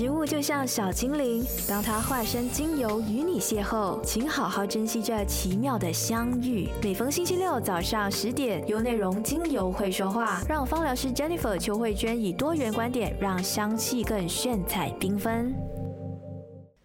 植物就像小精灵，当它化身精油与你邂逅，请好好珍惜这奇妙的相遇。每逢星期六早上十点，有内容精油会说话，让芳疗师 Jennifer 邱慧娟以多元观点，让香气更炫彩缤纷。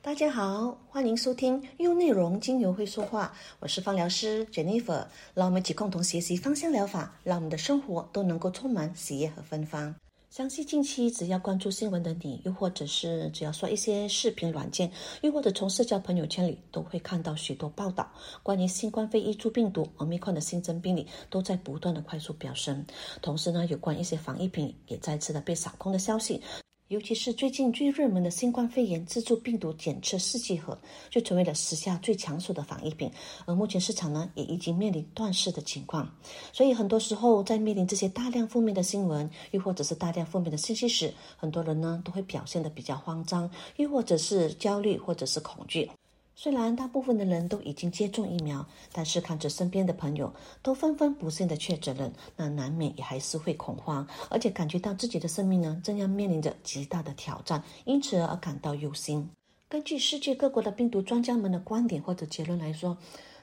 大家好，欢迎收听用内容精油会说话，我是芳疗师 Jennifer，让我们一起共同学习芳香疗法，让我们的生活都能够充满喜悦和芬芳。相信近期只要关注新闻的你，又或者是只要刷一些视频软件，又或者从社交朋友圈里，都会看到许多报道，关于新冠肺炎株病毒和密况的新增病例都在不断的快速飙升。同时呢，有关一些防疫品也再次的被扫空的消息。尤其是最近最热门的新冠肺炎自助病毒检测试剂盒，就成为了时下最抢手的防疫品。而目前市场呢，也已经面临断市的情况。所以很多时候，在面临这些大量负面的新闻，又或者是大量负面的信息时，很多人呢都会表现的比较慌张，又或者是焦虑，或者是恐惧。虽然大部分的人都已经接种疫苗，但是看着身边的朋友都纷纷不幸的确诊了，那难免也还是会恐慌，而且感觉到自己的生命呢正要面临着极大的挑战，因此而感到忧心。根据世界各国的病毒专家们的观点或者结论来说。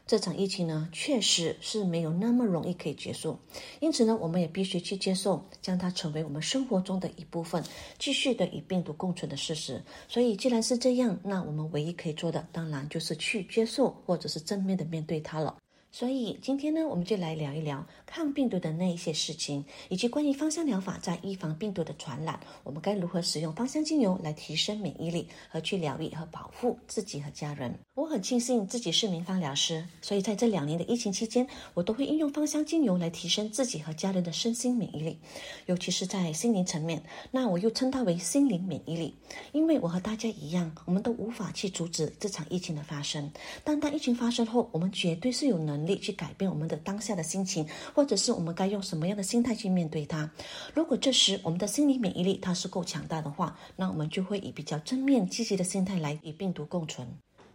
这场疫情呢，确实是没有那么容易可以结束，因此呢，我们也必须去接受，将它成为我们生活中的一部分，继续的与病毒共存的事实。所以，既然是这样，那我们唯一可以做的，当然就是去接受，或者是正面的面对它了。所以今天呢，我们就来聊一聊抗病毒的那一些事情，以及关于芳香疗法在预防病毒的传染，我们该如何使用芳香精油来提升免疫力和去疗愈和保护自己和家人。我很庆幸自己是名芳疗师，所以在这两年的疫情期间，我都会应用芳香精油来提升自己和家人的身心免疫力，尤其是在心灵层面。那我又称它为心灵免疫力，因为我和大家一样，我们都无法去阻止这场疫情的发生，但当疫情发生后，我们绝对是有能。力去改变我们的当下的心情，或者是我们该用什么样的心态去面对它。如果这时我们的心理免疫力它是够强大的话，那我们就会以比较正面积极的心态来与病毒共存。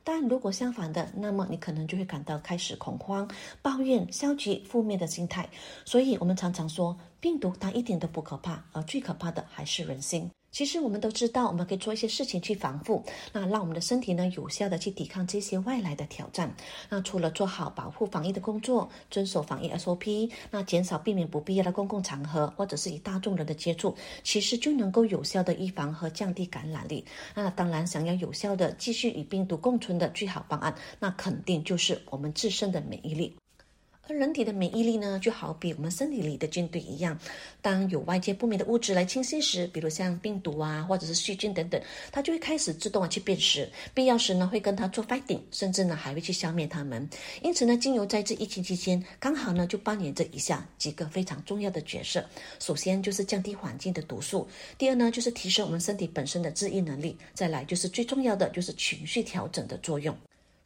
但如果相反的，那么你可能就会感到开始恐慌、抱怨、消极、负面的心态。所以，我们常常说，病毒它一点都不可怕，而最可怕的还是人心。其实我们都知道，我们可以做一些事情去防护，那让我们的身体呢有效的去抵抗这些外来的挑战。那除了做好保护防疫的工作，遵守防疫 SOP，那减少避免不必要的公共场合或者是与大众人的接触，其实就能够有效的预防和降低感染力。那当然，想要有效的继续与病毒共存的最好方案，那肯定就是我们自身的免疫力。而人体的免疫力呢，就好比我们身体里的军队一样，当有外界不明的物质来侵袭时，比如像病毒啊，或者是细菌等等，它就会开始自动的去辨识，必要时呢会跟它做 fighting，甚至呢还会去消灭它们。因此呢，精油在这疫情期间，刚好呢就扮演着以下几个非常重要的角色。首先就是降低环境的毒素，第二呢就是提升我们身体本身的自愈能力，再来就是最重要的就是情绪调整的作用。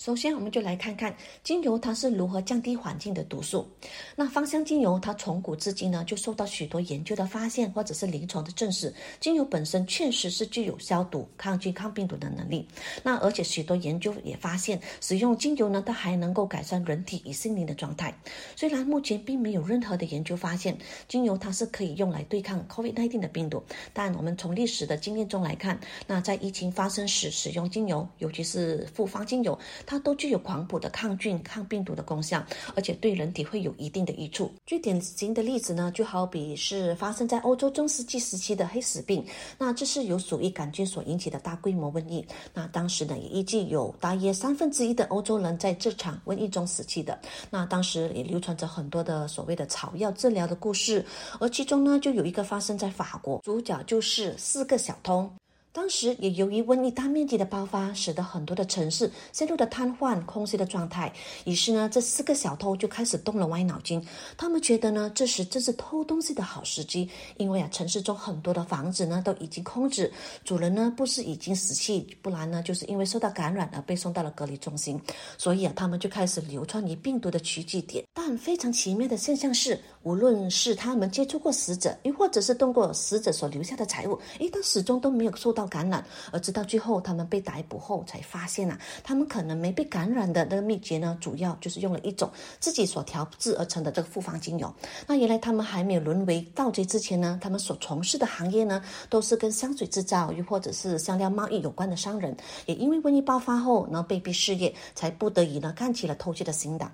首先，我们就来看看精油它是如何降低环境的毒素。那芳香精油它从古至今呢，就受到许多研究的发现，或者是临床的证实，精油本身确实是具有消毒、抗菌、抗病毒的能力。那而且许多研究也发现，使用精油呢，它还能够改善人体与心灵的状态。虽然目前并没有任何的研究发现精油它是可以用来对抗 COVID-19 的病毒，但我们从历史的经验中来看，那在疫情发生时使用精油，尤其是复方精油。它都具有广谱的抗菌、抗病毒的功效，而且对人体会有一定的益处。最典型的例子呢，就好比是发生在欧洲中世纪时期的黑死病。那这是由鼠疫杆菌所引起的大规模瘟疫。那当时呢，也预计有大约三分之一的欧洲人在这场瘟疫中死去的。那当时也流传着很多的所谓的草药治疗的故事，而其中呢，就有一个发生在法国，主角就是四个小偷。当时也由于瘟疫大面积的爆发，使得很多的城市陷入了瘫痪、空虚的状态。于是呢，这四个小偷就开始动了歪脑筋。他们觉得呢，这时正是偷东西的好时机，因为啊，城市中很多的房子呢都已经空置，主人呢不是已经死去，不然呢就是因为受到感染而被送到了隔离中心。所以啊，他们就开始流窜于病毒的聚集点。但非常奇妙的现象是，无论是他们接触过死者，又或者是动过死者所留下的财物，诶，但始终都没有受到感染。而直到最后他们被逮捕后，才发现啊，他们可能没被感染的那个秘诀呢，主要就是用了一种自己所调制而成的这个复方精油。那原来他们还没有沦为盗贼之前呢，他们所从事的行业呢，都是跟香水制造又或者是香料贸易有关的商人。也因为瘟疫爆发后，呢被逼失业，才不得已呢干起了偷窃的行当。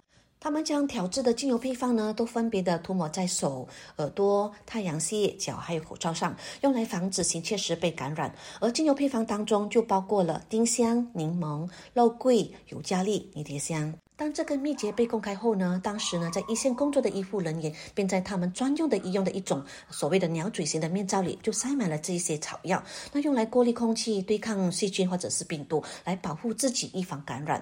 他们将调制的精油配方呢，都分别的涂抹在手、耳朵、太阳穴、脚还有口罩上，用来防止行窃时被感染。而精油配方当中就包括了丁香、柠檬、肉桂、尤加利、迷迭香。当这个秘诀被公开后呢，当时呢在一线工作的医护人员便在他们专用的医用的一种所谓的鸟嘴型的面罩里，就塞满了这一些草药，那用来过滤空气、对抗细菌或者是病毒，来保护自己预防感染。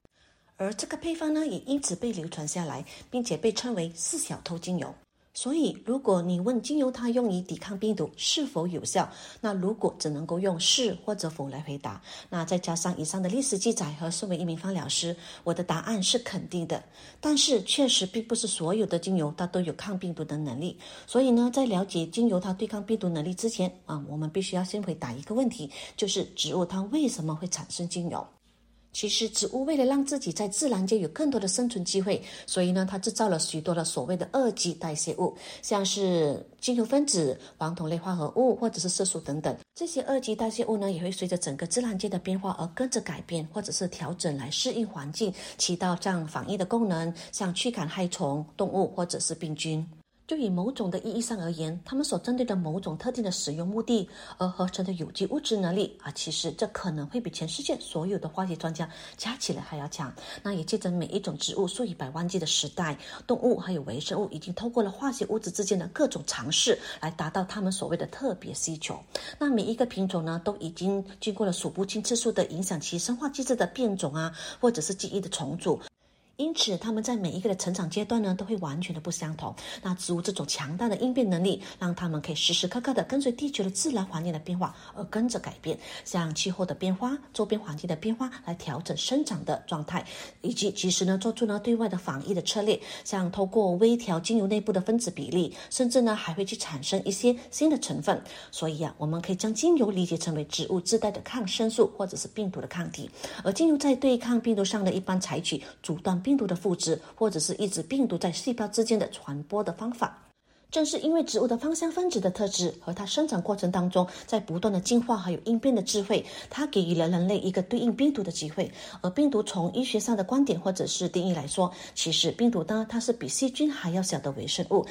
而这个配方呢，也因此被流传下来，并且被称为“四小偷精油”。所以，如果你问精油它用于抵抗病毒是否有效，那如果只能够用是或者否来回答，那再加上以上的历史记载和身为一名芳疗师，我的答案是肯定的。但是，确实并不是所有的精油它都有抗病毒的能力。所以呢，在了解精油它对抗病毒能力之前啊，我们必须要先回答一个问题，就是植物它为什么会产生精油？其实，植物为了让自己在自然界有更多的生存机会，所以呢，它制造了许多的所谓的二级代谢物，像是精油分子、黄酮类化合物或者是色素等等。这些二级代谢物呢，也会随着整个自然界的变化而跟着改变或者是调整来适应环境，起到这样防疫的功能，像驱赶害虫、动物或者是病菌。就以某种的意义上而言，它们所针对的某种特定的使用目的而合成的有机物质能力啊，其实这可能会比全世界所有的化学专家加起来还要强。那也借着每一种植物数以百万计的时代，动物还有微生物已经透过了化学物质之间的各种尝试，来达到他们所谓的特别需求。那每一个品种呢，都已经经过了数不清次数的影响其生化机制的变种啊，或者是记忆的重组。因此，他们在每一个的成长阶段呢，都会完全的不相同。那植物这种强大的应变能力，让他们可以时时刻刻的跟随地球的自然环境的变化而跟着改变，像气候的变化、周边环境的变化来调整生长的状态，以及及时呢做出呢对外的防疫的策略，像透过微调精油内部的分子比例，甚至呢还会去产生一些新的成分。所以啊，我们可以将精油理解成为植物自带的抗生素或者是病毒的抗体，而精油在对抗病毒上呢，一般采取阻断。病毒的复制，或者是抑制病毒在细胞之间的传播的方法，正是因为植物的芳香分子的特质和它生长过程当中在不断的进化还有应变的智慧，它给予了人类一个对应病毒的机会。而病毒从医学上的观点或者是定义来说，其实病毒呢，它是比细菌还要小的微生物。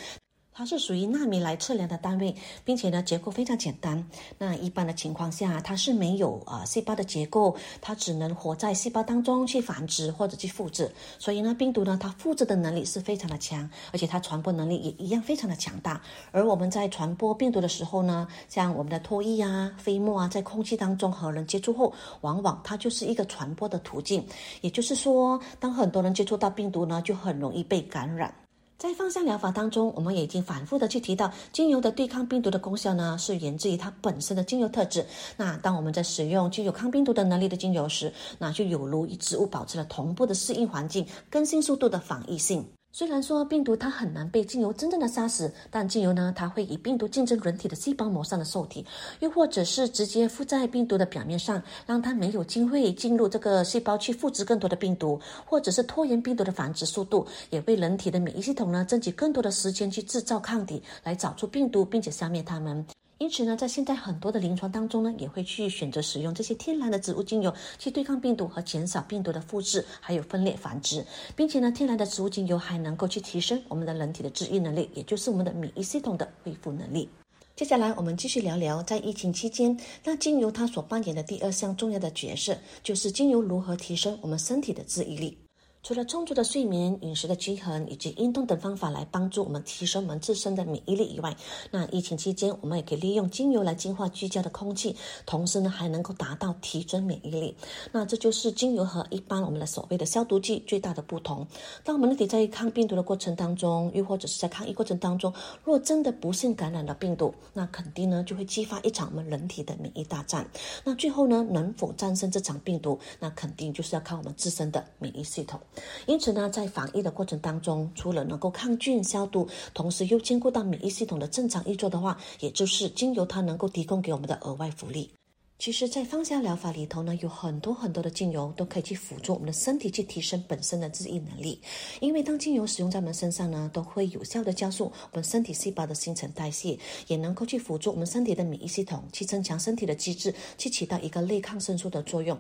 它是属于纳米来测量的单位，并且呢结构非常简单。那一般的情况下，它是没有啊细胞的结构，它只能活在细胞当中去繁殖或者去复制。所以呢，病毒呢它复制的能力是非常的强，而且它传播能力也一样非常的强大。而我们在传播病毒的时候呢，像我们的唾液啊、飞沫啊，在空气当中和人接触后，往往它就是一个传播的途径。也就是说，当很多人接触到病毒呢，就很容易被感染。在芳香疗法当中，我们也已经反复的去提到，精油的对抗病毒的功效呢，是源自于它本身的精油特质。那当我们在使用具有抗病毒的能力的精油时，那就有如与植物保持了同步的适应环境、更新速度的防疫性。虽然说病毒它很难被精油真正的杀死，但精油呢，它会以病毒竞争人体的细胞膜上的受体，又或者是直接附在病毒的表面上，让它没有机会进入这个细胞去复制更多的病毒，或者是拖延病毒的繁殖速度，也为人体的免疫系统呢争取更多的时间去制造抗体，来找出病毒并且消灭它们。因此呢，在现在很多的临床当中呢，也会去选择使用这些天然的植物精油去对抗病毒和减少病毒的复制还有分裂繁殖，并且呢，天然的植物精油还能够去提升我们的人体的治愈能力，也就是我们的免疫系统的恢复能力。接下来我们继续聊聊在疫情期间，那精油它所扮演的第二项重要的角色，就是精油如何提升我们身体的治愈力。除了充足的睡眠、饮食的均衡以及运动等方法来帮助我们提升我们自身的免疫力以外，那疫情期间我们也可以利用精油来净化居家的空气，同时呢还能够达到提升免疫力。那这就是精油和一般我们的所谓的消毒剂最大的不同。当我们人体在抗病毒的过程当中，又或者是在抗疫过程当中，若真的不幸感染了病毒，那肯定呢就会激发一场我们人体的免疫大战。那最后呢能否战胜这场病毒，那肯定就是要靠我们自身的免疫系统。因此呢，在防疫的过程当中，除了能够抗菌消毒，同时又兼顾到免疫系统的正常运作的话，也就是精油它能够提供给我们的额外福利。其实，在芳香疗法里头呢，有很多很多的精油都可以去辅助我们的身体去提升本身的自愈能力。因为当精油使用在我们身上呢，都会有效的加速我们身体细胞的新陈代谢，也能够去辅助我们身体的免疫系统去增强身体的机制，去起到一个类抗生素的作用。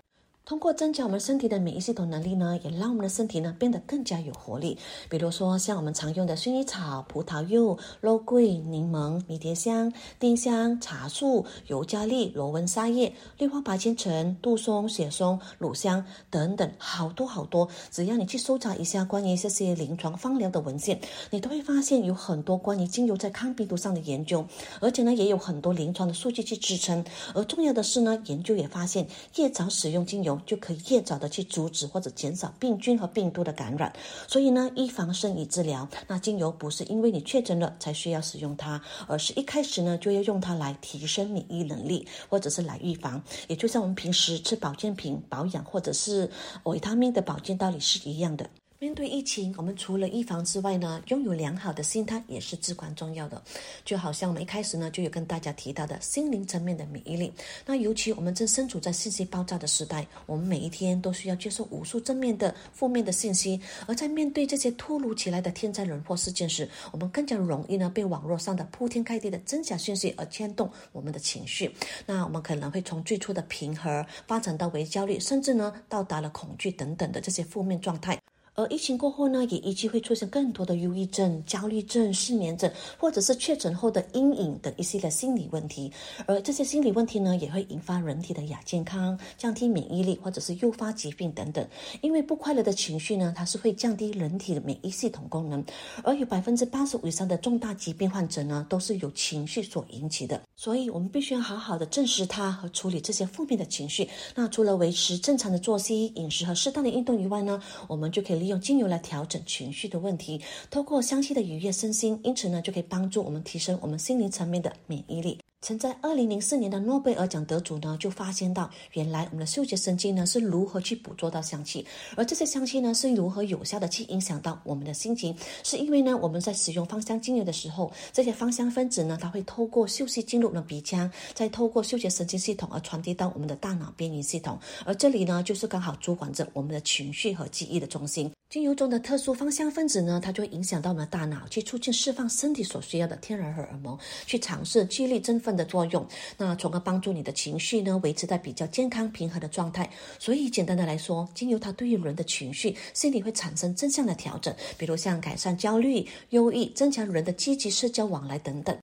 通过增强我们身体的免疫系统能力呢，也让我们的身体呢变得更加有活力。比如说，像我们常用的薰衣草、葡萄柚、肉桂、柠檬、迷迭香、丁香、茶树、尤加利、罗纹沙叶、绿花白千层、杜松、雪松、乳香等等，好多好多。只要你去搜查一下关于这些临床芳疗的文献，你都会发现有很多关于精油在抗病毒上的研究，而且呢，也有很多临床的数据去支撑。而重要的是呢，研究也发现，越早使用精油。就可以越早的去阻止或者减少病菌和病毒的感染，所以呢，预防胜于治疗。那精油不是因为你确诊了才需要使用它，而是一开始呢就要用它来提升免疫能力，或者是来预防。也就像我们平时吃保健品保养，或者是维他命的保健道理是一样的。面对疫情，我们除了预防之外呢，拥有良好的心态也是至关重要的。就好像我们一开始呢就有跟大家提到的心灵层面的免疫力。那尤其我们正身处在信息爆炸的时代，我们每一天都需要接受无数正面的、负面的信息。而在面对这些突如其来的天灾人祸事件时，我们更加容易呢被网络上的铺天盖地的真假信息而牵动我们的情绪。那我们可能会从最初的平和发展到为焦虑，甚至呢到达了恐惧等等的这些负面状态。而疫情过后呢，也依旧会出现更多的忧郁症、焦虑症、失眠症，或者是确诊后的阴影等一系列心理问题。而这些心理问题呢，也会引发人体的亚健康、降低免疫力，或者是诱发疾病等等。因为不快乐的情绪呢，它是会降低人体的免疫系统功能。而有百分之八十五以上的重大疾病患者呢，都是由情绪所引起的。所以，我们必须要好好的正视它和处理这些负面的情绪。那除了维持正常的作息、饮食和适当的运动以外呢，我们就可以。用精油来调整情绪的问题，通过香气的愉悦身心，因此呢，就可以帮助我们提升我们心灵层面的免疫力。曾在二零零四年的诺贝尔奖得主呢，就发现到，原来我们的嗅觉神经呢是如何去捕捉到香气，而这些香气呢是如何有效的去影响到我们的心情，是因为呢我们在使用芳香精油的时候，这些芳香分子呢，它会透过嗅息进入我们的鼻腔，再透过嗅觉神经系统而传递到我们的大脑边缘系统，而这里呢就是刚好主管着我们的情绪和记忆的中心。精油中的特殊芳香分子呢，它就会影响到我们的大脑，去促进释放身体所需要的天然荷尔蒙，去尝试激励振奋的作用，那从而帮助你的情绪呢维持在比较健康平和的状态。所以简单的来说，精油它对于人的情绪、心理会产生正向的调整，比如像改善焦虑、忧郁、增强人的积极社交往来等等。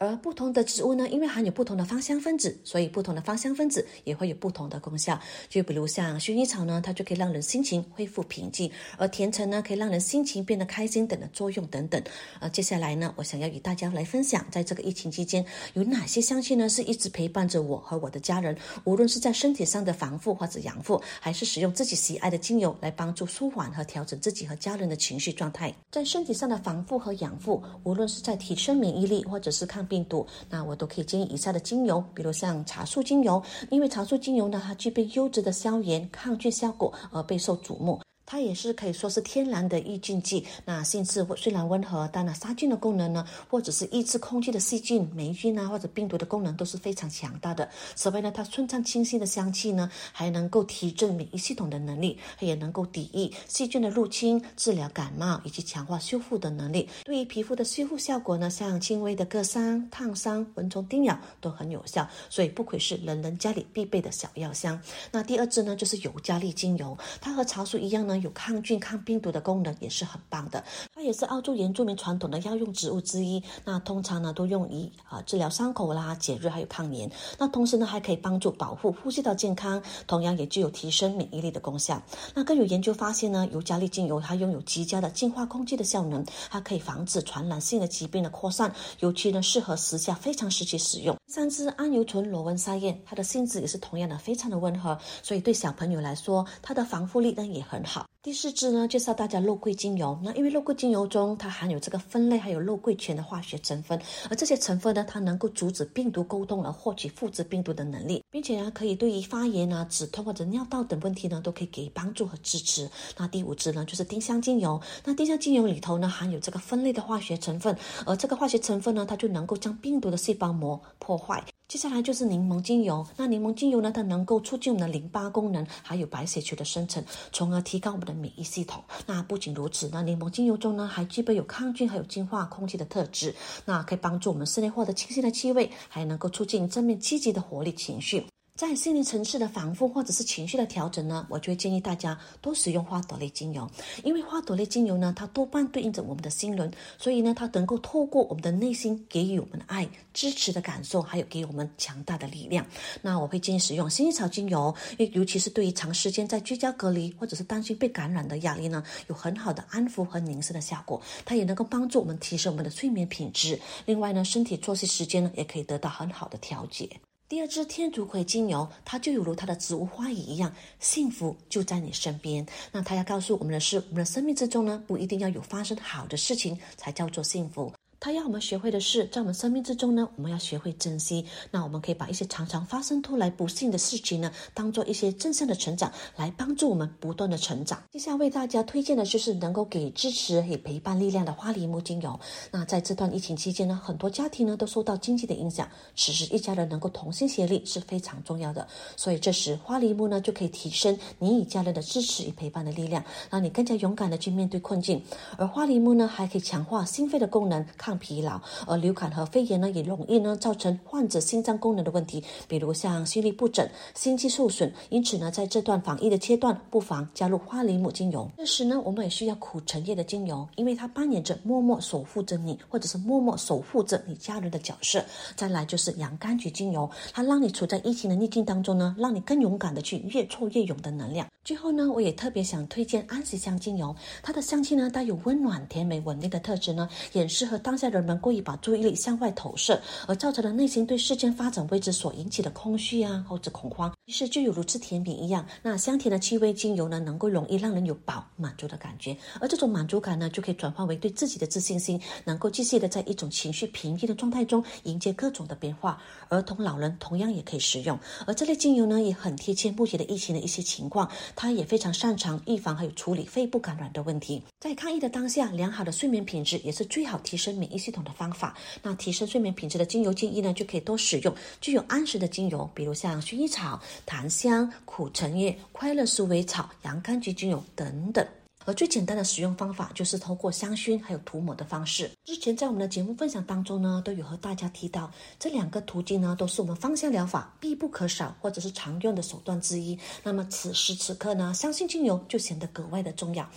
而不同的植物呢，因为含有不同的芳香分子，所以不同的芳香分子也会有不同的功效。就比如像薰衣草呢，它就可以让人心情恢复平静；而甜橙呢，可以让人心情变得开心等的作用等等。呃，接下来呢，我想要与大家来分享，在这个疫情期间有哪些香气呢，是一直陪伴着我和我的家人，无论是在身体上的防护或者养护，还是使用自己喜爱的精油来帮助舒缓和调整自己和家人的情绪状态。在身体上的防护和养护，无论是在提升免疫力，或者是抗。病毒，那我都可以建议以下的精油，比如像茶树精油，因为茶树精油呢，它具备优质的消炎、抗菌效果，而备受瞩目。它也是可以说是天然的抑菌剂。那性质虽然温和，但呢杀菌的功能呢，或者是抑制空气的细菌、霉菌啊，或者病毒的功能都是非常强大的。此外呢，它顺畅清新的香气呢，还能够提振免疫系统的能力，也能够抵御细菌的入侵、治疗感冒以及强化修复的能力。对于皮肤的修复效果呢，像轻微的割伤、烫伤、蚊虫叮咬都很有效，所以不愧是人人家里必备的小药箱。那第二支呢，就是尤加利精油，它和茶树一样呢。有抗菌、抗病毒的功能，也是很棒的。它也是澳洲原住民传统的药用植物之一。那通常呢，都用于啊治疗伤口啦、解热，还有抗炎。那同时呢，还可以帮助保护呼吸道健康，同样也具有提升免疫力的功效。那更有研究发现呢，尤加利精油它拥有极佳的净化空气的效能，它可以防止传染性的疾病的扩散，尤其呢适合时下非常时期使用。三支桉油醇罗纹沙叶，它的性质也是同样的非常的温和，所以对小朋友来说，它的防护力呢也很好。第四支呢，介绍大家肉桂精油。那因为肉桂精油中它含有这个酚类还有肉桂醛的化学成分，而这些成分呢，它能够阻止病毒沟通而获取复制病毒的能力，并且呢，可以对于发炎啊、止痛或者尿道等问题呢，都可以给予帮助和支持。那第五支呢，就是丁香精油。那丁香精油里头呢，含有这个酚类的化学成分，而这个化学成分呢，它就能够将病毒的细胞膜破坏。接下来就是柠檬精油。那柠檬精油呢，它能够促进我们的淋巴功能，还有白血球的生成，从而提高我们的免疫系统。那不仅如此，那柠檬精油中呢，还具备有抗菌还有净化空气的特质，那可以帮助我们室内获得清新的气味，还能够促进正面积极的活力情绪。在心灵层次的反复或者是情绪的调整呢，我就会建议大家多使用花朵类精油，因为花朵类精油呢，它多半对应着我们的心轮，所以呢，它能够透过我们的内心给予我们的爱、支持的感受，还有给我们强大的力量。那我会建议使用薰衣草精油，因尤其是对于长时间在居家隔离或者是担心被感染的压力呢，有很好的安抚和凝视的效果。它也能够帮助我们提升我们的睡眠品质。另外呢，身体作息时间呢，也可以得到很好的调节。第二支天竺葵精油，它就犹如它的植物花语一样，幸福就在你身边。那它要告诉我们的是，我们的生命之中呢，不一定要有发生好的事情才叫做幸福。他要我们学会的是，在我们生命之中呢，我们要学会珍惜。那我们可以把一些常常发生突来不幸的事情呢，当做一些正向的成长，来帮助我们不断的成长。接下来为大家推荐的就是能够给支持与陪伴力量的花梨木精油。那在这段疫情期间呢，很多家庭呢都受到经济的影响，此时一家人能够同心协力是非常重要的。所以这时花梨木呢就可以提升你与家人的支持与陪伴的力量，让你更加勇敢的去面对困境。而花梨木呢还可以强化心肺的功能。抗疲劳，而流感和肺炎呢，也容易呢造成患者心脏功能的问题，比如像心律不整、心肌受损。因此呢，在这段防疫的阶段，不妨加入花梨木精油。这时呢，我们也需要苦橙叶的精油，因为它扮演着默默守护着你，或者是默默守护着你家人的角色。再来就是洋甘菊精油，它让你处在疫情的逆境当中呢，让你更勇敢的去越挫越勇的能量。最后呢，我也特别想推荐安息香精油，它的香气呢带有温暖、甜美、稳定的特质呢，也适合当。在人们故意把注意力向外投射，而造成了内心对事件发展未知所引起的空虚啊，或者恐慌。于是就有如吃甜品一样，那香甜的气味精油呢，能够容易让人有饱满足的感觉，而这种满足感呢，就可以转化为对自己的自信心，能够继续的在一种情绪平静的状态中迎接各种的变化。儿童、老人同样也可以使用，而这类精油呢，也很贴切目前的疫情的一些情况，它也非常擅长预防还有处理肺部感染的问题。在抗疫的当下，良好的睡眠品质也是最好提升免疫系统的方法。那提升睡眠品质的精油建议呢，就可以多使用具有安神的精油，比如像薰衣草、檀香、苦橙叶、快乐鼠尾草、洋甘菊精油等等。而最简单的使用方法就是通过香薰还有涂抹的方式。之前在我们的节目分享当中呢，都有和大家提到这两个途径呢，都是我们芳香疗法必不可少或者是常用的手段之一。那么此时此刻呢，香薰精油就显得格外的重要。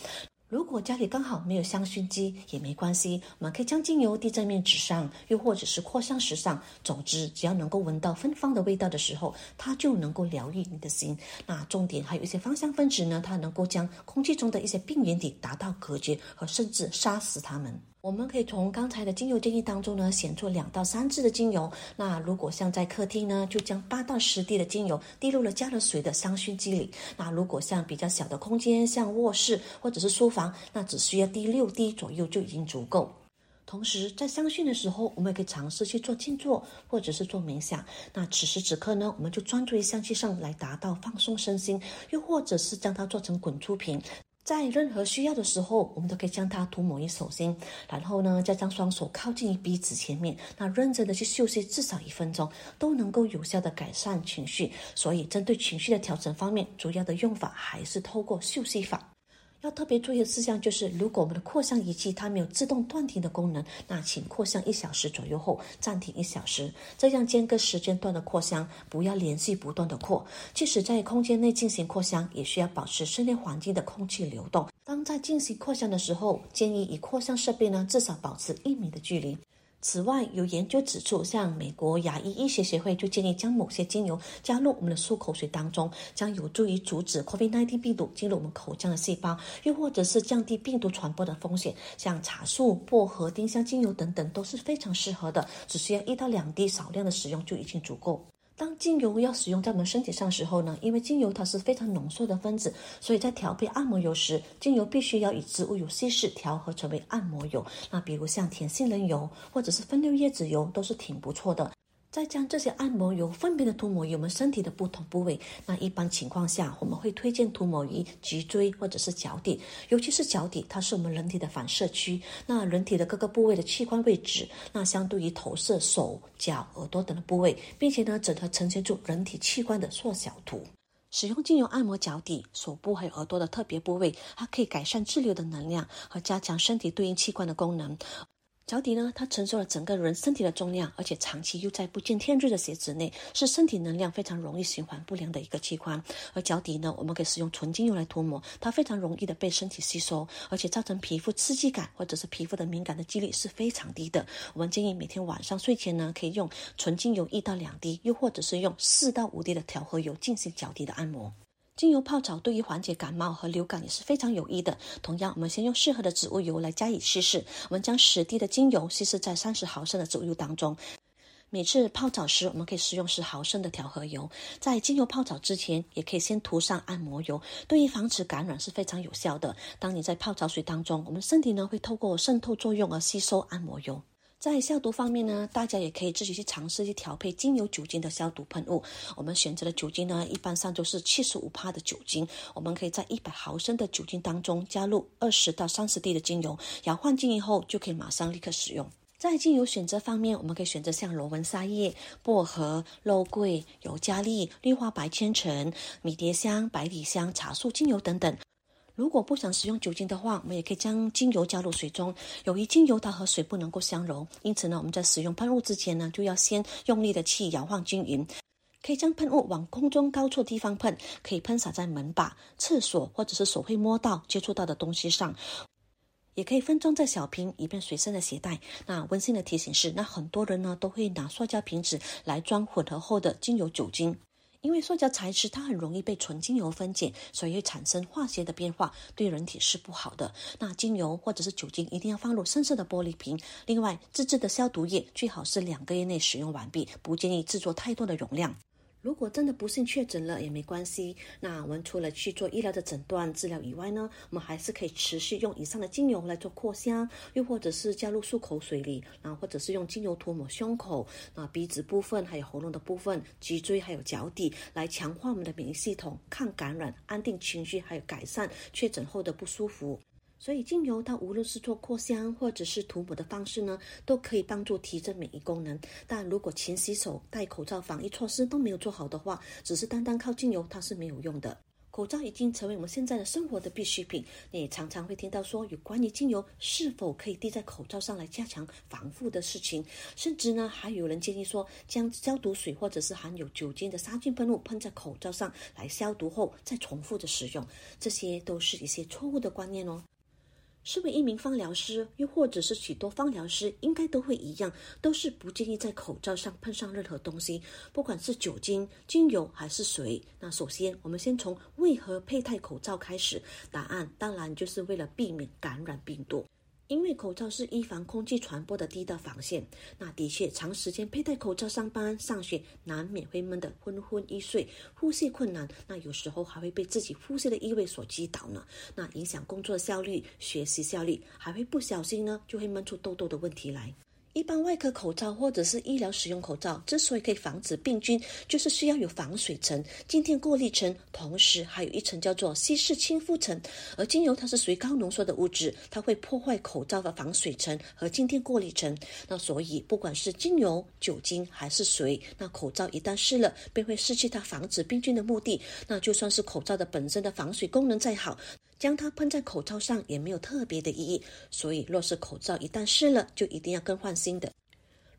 如果家里刚好没有香薰机也没关系，我们可以将精油滴在面纸上，又或者是扩香石上。总之，只要能够闻到芬芳的味道的时候，它就能够疗愈你的心。那重点还有一些芳香分子呢，它能够将空气中的一些病原体达到隔绝和甚至杀死它们。我们可以从刚才的精油建议当中呢，选出两到三支的精油。那如果像在客厅呢，就将八到十滴的精油滴入了加了水的香薰机里。那如果像比较小的空间，像卧室或者是书房，那只需要滴六滴左右就已经足够。同时，在香薰的时候，我们也可以尝试去做静坐或者是做冥想。那此时此刻呢，我们就专注于香气上来达到放松身心，又或者是将它做成滚出瓶。在任何需要的时候，我们都可以将它涂抹于手心，然后呢，再将双手靠近于鼻子前面，那认真的去休息至少一分钟，都能够有效的改善情绪。所以，针对情绪的调整方面，主要的用法还是透过休息法。要特别注意的事项就是，如果我们的扩香仪器它没有自动断停的功能，那请扩香一小时左右后暂停一小时，这样间隔时间段的扩香，不要连续不断的扩。即使在空间内进行扩香，也需要保持室内环境的空气流动。当在进行扩香的时候，建议与扩香设备呢至少保持一米的距离。此外，有研究指出，像美国牙医医学协会就建议将某些精油加入我们的漱口水当中，将有助于阻止 COVID-19 病毒进入我们口腔的细胞，又或者是降低病毒传播的风险。像茶树、薄荷、丁香精油等等都是非常适合的，只需要一到两滴少量的使用就已经足够。当精油要使用在我们身体上的时候呢，因为精油它是非常浓缩的分子，所以在调配按摩油时，精油必须要以植物油稀释调和成为按摩油。那比如像甜杏仁油或者是分六叶子油都是挺不错的。再将这些按摩油分别的涂抹于我们身体的不同部位。那一般情况下，我们会推荐涂抹于脊椎或者是脚底，尤其是脚底，它是我们人体的反射区。那人体的各个部位的器官位置，那相对于投射手脚、耳朵等的部位，并且呢，整合呈现出人体器官的缩小图。使用精油按摩脚底、手部还有耳朵的特别部位，它可以改善滞留的能量和加强身体对应器官的功能。脚底呢，它承受了整个人身体的重量，而且长期又在不见天日的鞋子内，是身体能量非常容易循环不良的一个器官。而脚底呢，我们可以使用纯精油来涂抹，它非常容易的被身体吸收，而且造成皮肤刺激感或者是皮肤的敏感的几率是非常低的。我们建议每天晚上睡前呢，可以用纯精油一到两滴，又或者是用四到五滴的调和油进行脚底的按摩。精油泡澡对于缓解感冒和流感也是非常有益的。同样，我们先用适合的植物油来加以稀释。我们将十滴的精油稀释在三十毫升的植物油当中。每次泡澡时，我们可以使用十毫升的调和油。在精油泡澡之前，也可以先涂上按摩油，对于防止感染是非常有效的。当你在泡澡水当中，我们身体呢会透过渗透作用而吸收按摩油。在消毒方面呢，大家也可以自己去尝试去调配精油酒精的消毒喷雾。我们选择的酒精呢，一般上就是七十五帕的酒精。我们可以在一百毫升的酒精当中加入二十到三十滴的精油，摇晃均匀后就可以马上立刻使用。在精油选择方面，我们可以选择像罗纹沙叶、薄荷、肉桂、尤加利、绿花白千层、迷迭香、百里香、茶树精油等等。如果不想使用酒精的话，我们也可以将精油加入水中。由于精油它和水不能够相溶，因此呢，我们在使用喷雾之前呢，就要先用力的去摇晃均匀。可以将喷雾往空中高处地方喷，可以喷洒在门把、厕所或者是手会摸到、接触到的东西上，也可以分装在小瓶，以便随身的携带。那温馨的提醒是，那很多人呢都会拿塑胶瓶子来装混合后的精油酒精。因为塑胶材质它很容易被纯精油分解，所以会产生化学的变化，对人体是不好的。那精油或者是酒精一定要放入深色的玻璃瓶。另外，自制的消毒液最好是两个月内使用完毕，不建议制作太多的容量。如果真的不幸确诊了也没关系，那我们除了去做医疗的诊断治疗以外呢，我们还是可以持续用以上的精油来做扩香，又或者是加入漱口水里，然后或者是用精油涂抹胸口、啊鼻子部分、还有喉咙的部分、脊椎还有脚底，来强化我们的免疫系统、抗感染、安定情绪，还有改善确诊后的不舒服。所以，精油它无论是做扩香或者是涂抹的方式呢，都可以帮助提升免疫功能。但如果勤洗手、戴口罩、防疫措施都没有做好的话，只是单单靠精油它是没有用的。口罩已经成为我们现在的生活的必需品，你常常会听到说有关于精油是否可以滴在口罩上来加强防护的事情，甚至呢还有人建议说将消毒水或者是含有酒精的杀菌喷雾喷在口罩上来消毒后再重复的使用，这些都是一些错误的观念哦。身为一名芳疗师，又或者是许多芳疗师，应该都会一样，都是不建议在口罩上喷上任何东西，不管是酒精、精油还是水。那首先，我们先从为何佩戴口罩开始。答案当然就是为了避免感染病毒。因为口罩是预防空气传播的第一道防线，那的确长时间佩戴口罩上班、上学，难免会闷得昏昏欲睡，呼吸困难。那有时候还会被自己呼吸的异味所击倒呢，那影响工作效率、学习效率，还会不小心呢就会闷出痘痘的问题来。一般外科口罩或者是医疗使用口罩，之所以可以防止病菌，就是需要有防水层、静电过滤层，同时还有一层叫做稀释亲肤层。而精油它是属于高浓缩的物质，它会破坏口罩的防水层和静电过滤层。那所以不管是精油、酒精还是水，那口罩一旦湿了，便会失去它防止病菌的目的。那就算是口罩的本身的防水功能再好，将它喷在口罩上也没有特别的意义。所以若是口罩一旦湿了，就一定要更换。新的，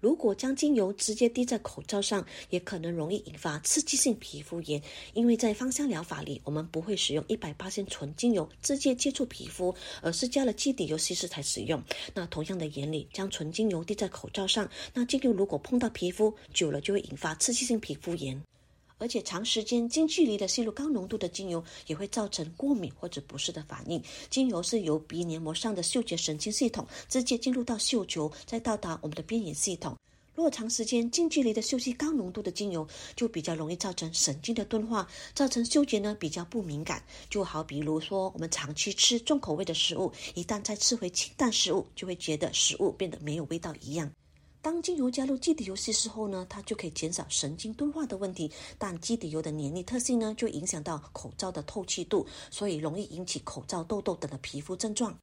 如果将精油直接滴在口罩上，也可能容易引发刺激性皮肤炎。因为在芳香疗法里，我们不会使用一百八纯精油直接接触皮肤，而是加了基底油稀释才使用。那同样的原理，将纯精油滴在口罩上，那精油如果碰到皮肤，久了就会引发刺激性皮肤炎。而且长时间近距离的吸入高浓度的精油，也会造成过敏或者不适的反应。精油是由鼻黏膜上的嗅觉神经系统直接进入到嗅球，再到达我们的边缘系统。如果长时间近距离的休息高浓度的精油，就比较容易造成神经的钝化，造成嗅觉呢比较不敏感。就好比如说，我们长期吃重口味的食物，一旦再吃回清淡食物，就会觉得食物变得没有味道一样。当精油加入基底油稀释后呢，它就可以减少神经钝化的问题。但基底油的黏腻特性呢，就影响到口罩的透气度，所以容易引起口罩痘痘等的皮肤症状。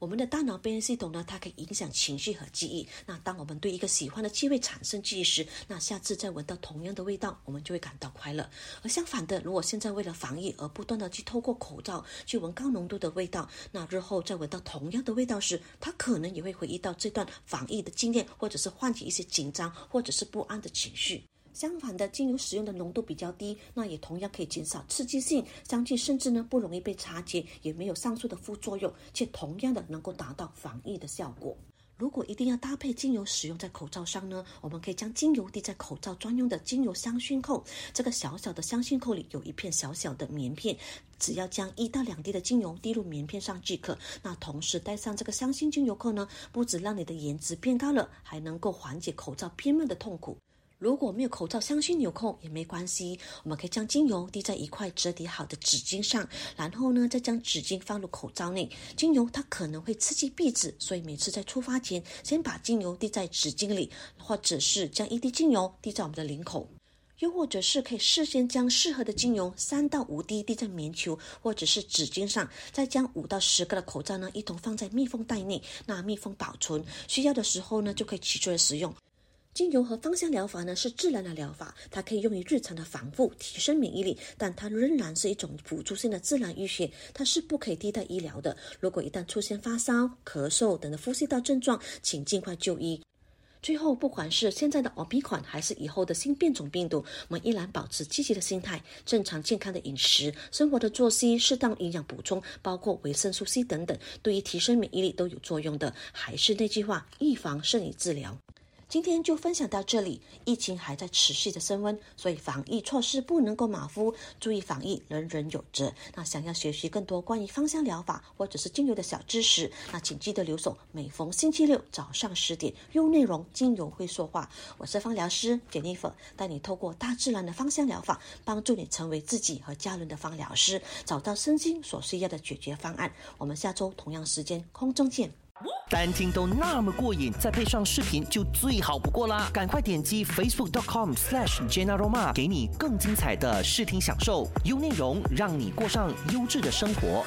我们的大脑边缘系统呢，它可以影响情绪和记忆。那当我们对一个喜欢的气味产生记忆时，那下次再闻到同样的味道，我们就会感到快乐。而相反的，如果现在为了防疫而不断的去透过口罩去闻高浓度的味道，那日后再闻到同样的味道时，它可能也会回忆到这段防疫的经验，或者是唤起一些紧张或者是不安的情绪。相反的，精油使用的浓度比较低，那也同样可以减少刺激性，香气甚至呢不容易被察觉，也没有上述的副作用，且同样的能够达到防疫的效果。如果一定要搭配精油使用在口罩上呢，我们可以将精油滴在口罩专用的精油香薰扣，这个小小的香薰扣里有一片小小的棉片，只要将一到两滴的精油滴入棉片上即可。那同时戴上这个香薰精油扣呢，不止让你的颜值变高了，还能够缓解口罩憋闷的痛苦。如果没有口罩香薰纽扣也没关系，我们可以将精油滴在一块折叠好的纸巾上，然后呢，再将纸巾放入口罩内。精油它可能会刺激壁纸，所以每次在出发前，先把精油滴在纸巾里，或者是将一滴精油滴在我们的领口，又或者是可以事先将适合的精油三到五滴滴在棉球或者是纸巾上，再将五到十个的口罩呢一同放在密封袋内，那密封保存，需要的时候呢就可以取出来使用。精油和芳香疗法呢是自然的疗法，它可以用于日常的防护、提升免疫力，但它仍然是一种辅助性的自然医学，它是不可以替代医疗的。如果一旦出现发烧、咳嗽等的呼吸道症状，请尽快就医。最后，不管是现在的奥密款还是以后的新变种病毒，我们依然保持积极的心态、正常健康的饮食、生活的作息、适当营养补充，包括维生素 C 等等，对于提升免疫力都有作用的。还是那句话，预防胜于治疗。今天就分享到这里。疫情还在持续的升温，所以防疫措施不能够马虎，注意防疫，人人有责。那想要学习更多关于芳香疗法或者是精油的小知识，那请记得留守。每逢星期六早上十点，用内容精油会说话。我是芳疗师 Jennifer，带你透过大自然的芳香疗法，帮助你成为自己和家人的芳疗师，找到身心所需要的解决方案。我们下周同样时间空中见。单听都那么过瘾，再配上视频就最好不过啦！赶快点击 facebook.com/slash jenaroma，给你更精彩的视听享受，优内容让你过上优质的生活。